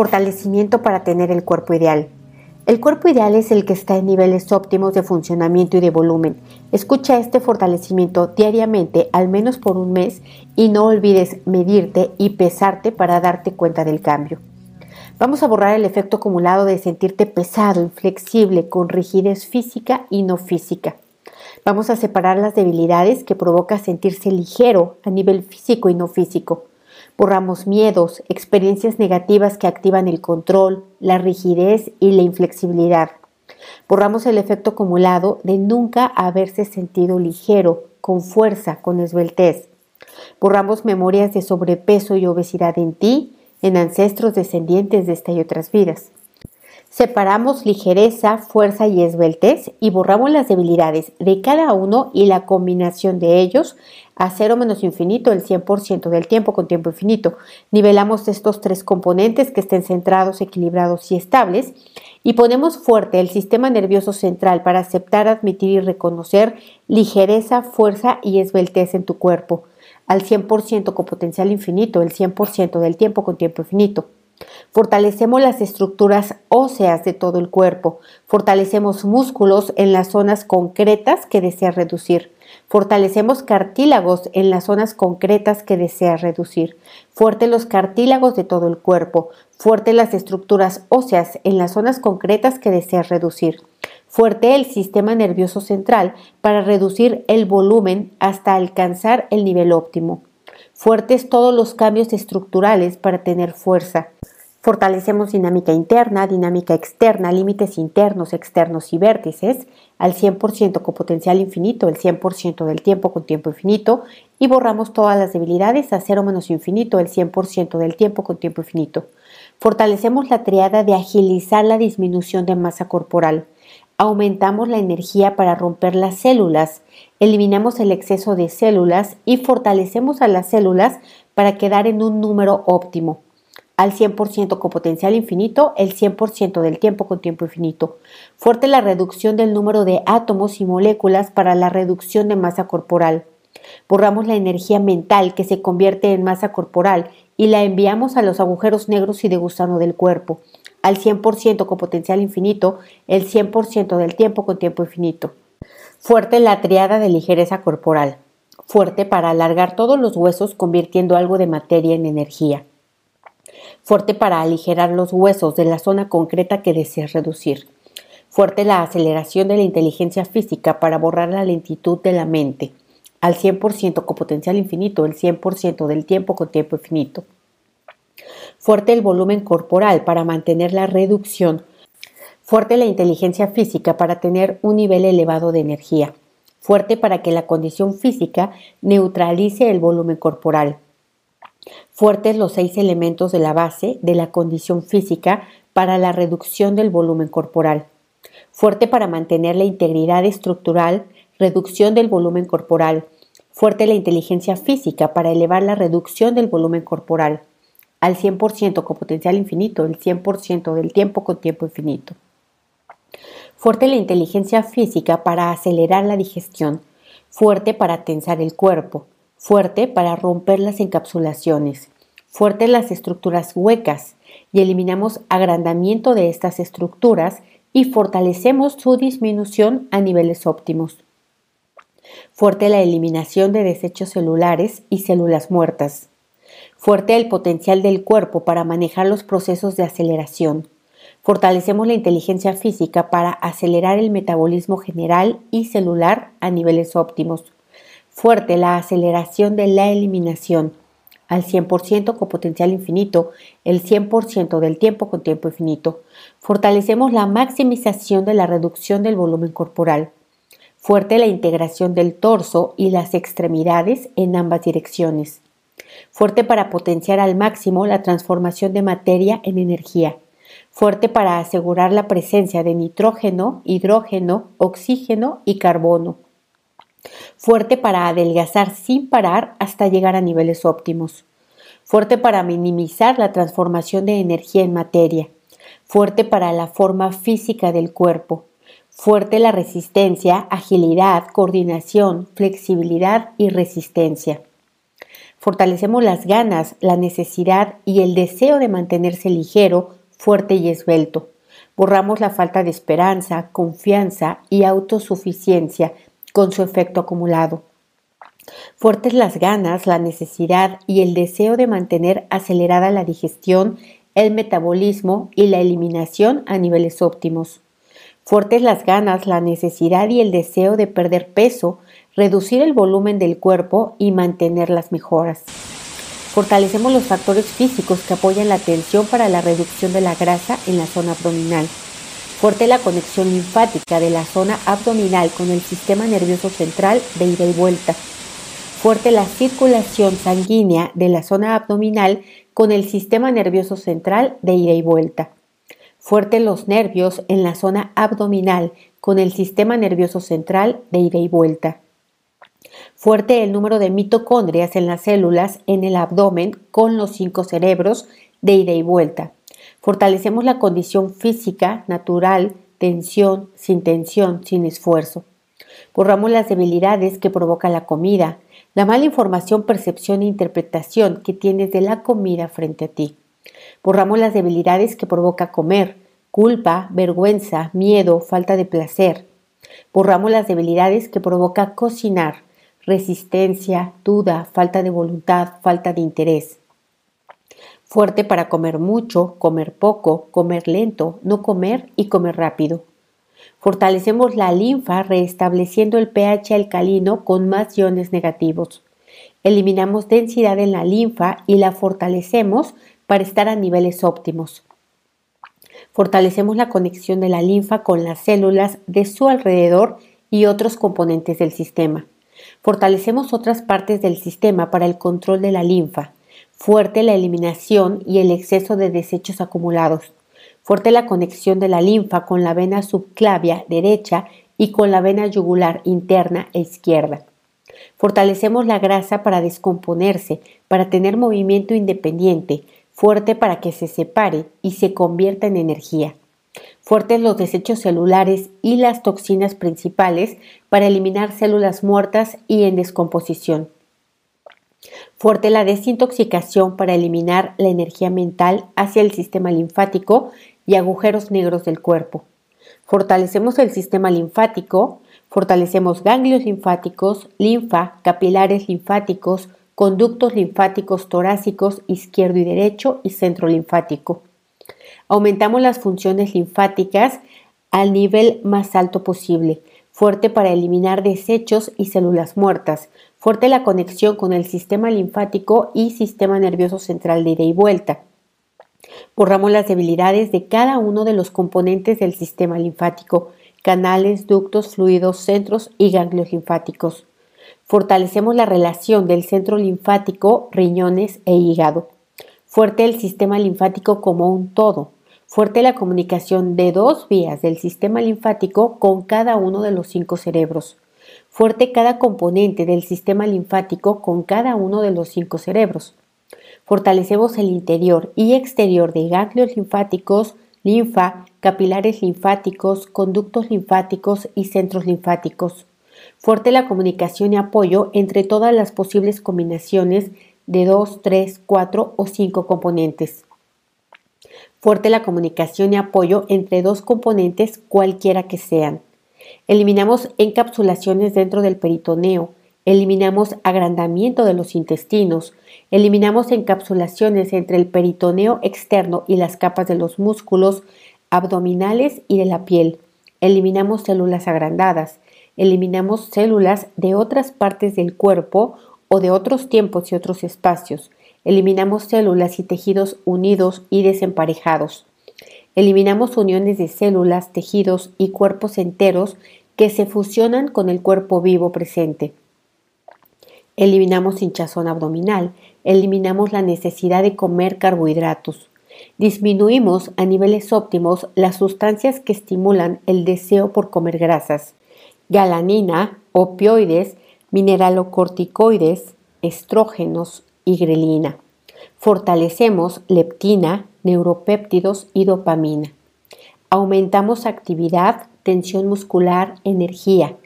Fortalecimiento para tener el cuerpo ideal. El cuerpo ideal es el que está en niveles óptimos de funcionamiento y de volumen. Escucha este fortalecimiento diariamente, al menos por un mes, y no olvides medirte y pesarte para darte cuenta del cambio. Vamos a borrar el efecto acumulado de sentirte pesado, inflexible, con rigidez física y no física. Vamos a separar las debilidades que provoca sentirse ligero a nivel físico y no físico. Borramos miedos, experiencias negativas que activan el control, la rigidez y la inflexibilidad. Borramos el efecto acumulado de nunca haberse sentido ligero, con fuerza, con esbeltez. Borramos memorias de sobrepeso y obesidad en ti, en ancestros descendientes de esta y otras vidas. Separamos ligereza, fuerza y esbeltez y borramos las debilidades de cada uno y la combinación de ellos a cero menos infinito el 100% del tiempo con tiempo infinito. Nivelamos estos tres componentes que estén centrados, equilibrados y estables y ponemos fuerte el sistema nervioso central para aceptar, admitir y reconocer ligereza, fuerza y esbeltez en tu cuerpo al 100% con potencial infinito el 100% del tiempo con tiempo infinito. Fortalecemos las estructuras óseas de todo el cuerpo. Fortalecemos músculos en las zonas concretas que deseas reducir. Fortalecemos cartílagos en las zonas concretas que deseas reducir. Fuerte los cartílagos de todo el cuerpo. Fuerte las estructuras óseas en las zonas concretas que deseas reducir. Fuerte el sistema nervioso central para reducir el volumen hasta alcanzar el nivel óptimo. Fuertes todos los cambios estructurales para tener fuerza. Fortalecemos dinámica interna, dinámica externa, límites internos, externos y vértices al 100% con potencial infinito, el 100% del tiempo con tiempo infinito y borramos todas las debilidades a cero menos infinito, el 100% del tiempo con tiempo infinito. Fortalecemos la triada de agilizar la disminución de masa corporal. Aumentamos la energía para romper las células, eliminamos el exceso de células y fortalecemos a las células para quedar en un número óptimo al 100% con potencial infinito, el 100% del tiempo con tiempo infinito. Fuerte la reducción del número de átomos y moléculas para la reducción de masa corporal. Borramos la energía mental que se convierte en masa corporal y la enviamos a los agujeros negros y de gusano del cuerpo, al 100% con potencial infinito, el 100% del tiempo con tiempo infinito. Fuerte la triada de ligereza corporal. Fuerte para alargar todos los huesos convirtiendo algo de materia en energía fuerte para aligerar los huesos de la zona concreta que deseas reducir, fuerte la aceleración de la inteligencia física para borrar la lentitud de la mente, al 100% con potencial infinito, el 100% del tiempo con tiempo infinito. Fuerte el volumen corporal para mantener la reducción. Fuerte la inteligencia física para tener un nivel elevado de energía. Fuerte para que la condición física neutralice el volumen corporal Fuertes los seis elementos de la base de la condición física para la reducción del volumen corporal. Fuerte para mantener la integridad estructural, reducción del volumen corporal. Fuerte la inteligencia física para elevar la reducción del volumen corporal al 100% con potencial infinito, el 100% del tiempo con tiempo infinito. Fuerte la inteligencia física para acelerar la digestión. Fuerte para tensar el cuerpo fuerte para romper las encapsulaciones, fuerte las estructuras huecas y eliminamos agrandamiento de estas estructuras y fortalecemos su disminución a niveles óptimos. Fuerte la eliminación de desechos celulares y células muertas. Fuerte el potencial del cuerpo para manejar los procesos de aceleración. Fortalecemos la inteligencia física para acelerar el metabolismo general y celular a niveles óptimos fuerte la aceleración de la eliminación al 100% con potencial infinito, el 100% del tiempo con tiempo infinito. Fortalecemos la maximización de la reducción del volumen corporal. Fuerte la integración del torso y las extremidades en ambas direcciones. Fuerte para potenciar al máximo la transformación de materia en energía. Fuerte para asegurar la presencia de nitrógeno, hidrógeno, oxígeno y carbono fuerte para adelgazar sin parar hasta llegar a niveles óptimos, fuerte para minimizar la transformación de energía en materia, fuerte para la forma física del cuerpo, fuerte la resistencia, agilidad, coordinación, flexibilidad y resistencia, Fortalecemos las ganas, la necesidad y el deseo de mantenerse ligero, fuerte y esbelto. Borramos la falta de esperanza, confianza y autosuficiencia con su efecto acumulado. Fuertes las ganas, la necesidad y el deseo de mantener acelerada la digestión, el metabolismo y la eliminación a niveles óptimos. Fuertes las ganas, la necesidad y el deseo de perder peso, reducir el volumen del cuerpo y mantener las mejoras. Fortalecemos los factores físicos que apoyan la tensión para la reducción de la grasa en la zona abdominal. Fuerte la conexión linfática de la zona abdominal con el sistema nervioso central de ida y vuelta. Fuerte la circulación sanguínea de la zona abdominal con el sistema nervioso central de ida y vuelta. Fuerte los nervios en la zona abdominal con el sistema nervioso central de ida y vuelta. Fuerte el número de mitocondrias en las células en el abdomen con los cinco cerebros de ida y vuelta. Fortalecemos la condición física, natural, tensión, sin tensión, sin esfuerzo. Borramos las debilidades que provoca la comida, la mala información, percepción e interpretación que tienes de la comida frente a ti. Borramos las debilidades que provoca comer, culpa, vergüenza, miedo, falta de placer. Borramos las debilidades que provoca cocinar, resistencia, duda, falta de voluntad, falta de interés. Fuerte para comer mucho, comer poco, comer lento, no comer y comer rápido. Fortalecemos la linfa restableciendo el pH alcalino con más iones negativos. Eliminamos densidad en la linfa y la fortalecemos para estar a niveles óptimos. Fortalecemos la conexión de la linfa con las células de su alrededor y otros componentes del sistema. Fortalecemos otras partes del sistema para el control de la linfa. Fuerte la eliminación y el exceso de desechos acumulados. Fuerte la conexión de la linfa con la vena subclavia derecha y con la vena yugular interna e izquierda. Fortalecemos la grasa para descomponerse, para tener movimiento independiente, fuerte para que se separe y se convierta en energía fuertes los desechos celulares y las toxinas principales para eliminar células muertas y en descomposición. Fuerte la desintoxicación para eliminar la energía mental hacia el sistema linfático y agujeros negros del cuerpo. Fortalecemos el sistema linfático, fortalecemos ganglios linfáticos, linfa, capilares linfáticos, conductos linfáticos torácicos izquierdo y derecho y centro linfático. Aumentamos las funciones linfáticas al nivel más alto posible, fuerte para eliminar desechos y células muertas, fuerte la conexión con el sistema linfático y sistema nervioso central de ida y vuelta. Borramos las debilidades de cada uno de los componentes del sistema linfático, canales, ductos, fluidos, centros y ganglios linfáticos. Fortalecemos la relación del centro linfático, riñones e hígado. Fuerte el sistema linfático como un todo Fuerte la comunicación de dos vías del sistema linfático con cada uno de los cinco cerebros. Fuerte cada componente del sistema linfático con cada uno de los cinco cerebros. Fortalecemos el interior y exterior de ganglios linfáticos, linfa, capilares linfáticos, conductos linfáticos y centros linfáticos. Fuerte la comunicación y apoyo entre todas las posibles combinaciones de dos, tres, cuatro o cinco componentes fuerte la comunicación y apoyo entre dos componentes cualquiera que sean. Eliminamos encapsulaciones dentro del peritoneo, eliminamos agrandamiento de los intestinos, eliminamos encapsulaciones entre el peritoneo externo y las capas de los músculos abdominales y de la piel, eliminamos células agrandadas, eliminamos células de otras partes del cuerpo o de otros tiempos y otros espacios, Eliminamos células y tejidos unidos y desemparejados. Eliminamos uniones de células, tejidos y cuerpos enteros que se fusionan con el cuerpo vivo presente. Eliminamos hinchazón abdominal. Eliminamos la necesidad de comer carbohidratos. Disminuimos a niveles óptimos las sustancias que estimulan el deseo por comer grasas. Galanina, opioides, mineralocorticoides, estrógenos, y grelina. Fortalecemos leptina, neuropéptidos y dopamina. Aumentamos actividad, tensión muscular, energía.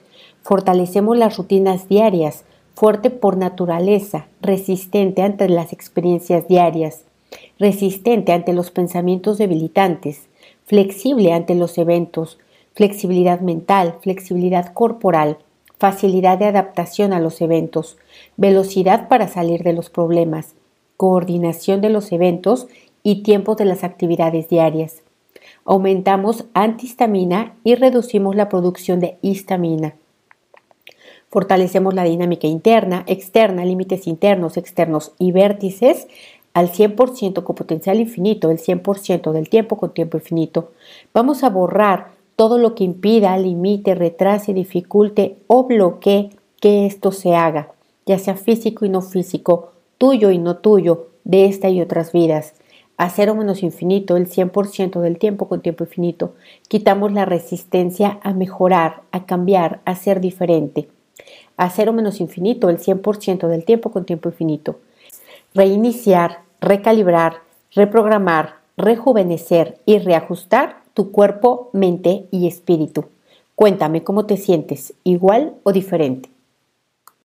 Fortalecemos las rutinas diarias. fuerte por naturaleza, resistente ante las experiencias diarias, resistente ante los pensamientos debilitantes, flexible ante los eventos, flexibilidad mental, flexibilidad corporal, facilidad de adaptación a los eventos, velocidad para salir de los problemas, coordinación de los eventos y tiempos de las actividades diarias. Aumentamos antihistamina y reducimos la producción de histamina. Fortalecemos la dinámica interna, externa, límites internos, externos y vértices al 100% con potencial infinito, el 100% del tiempo con tiempo infinito. Vamos a borrar todo lo que impida, limite, retrase, dificulte o bloquee que esto se haga, ya sea físico y no físico, tuyo y no tuyo, de esta y otras vidas. A cero menos infinito, el 100% del tiempo con tiempo infinito. Quitamos la resistencia a mejorar, a cambiar, a ser diferente a cero menos infinito, el 100% del tiempo con tiempo infinito. Reiniciar, recalibrar, reprogramar, rejuvenecer y reajustar tu cuerpo, mente y espíritu. Cuéntame cómo te sientes, igual o diferente.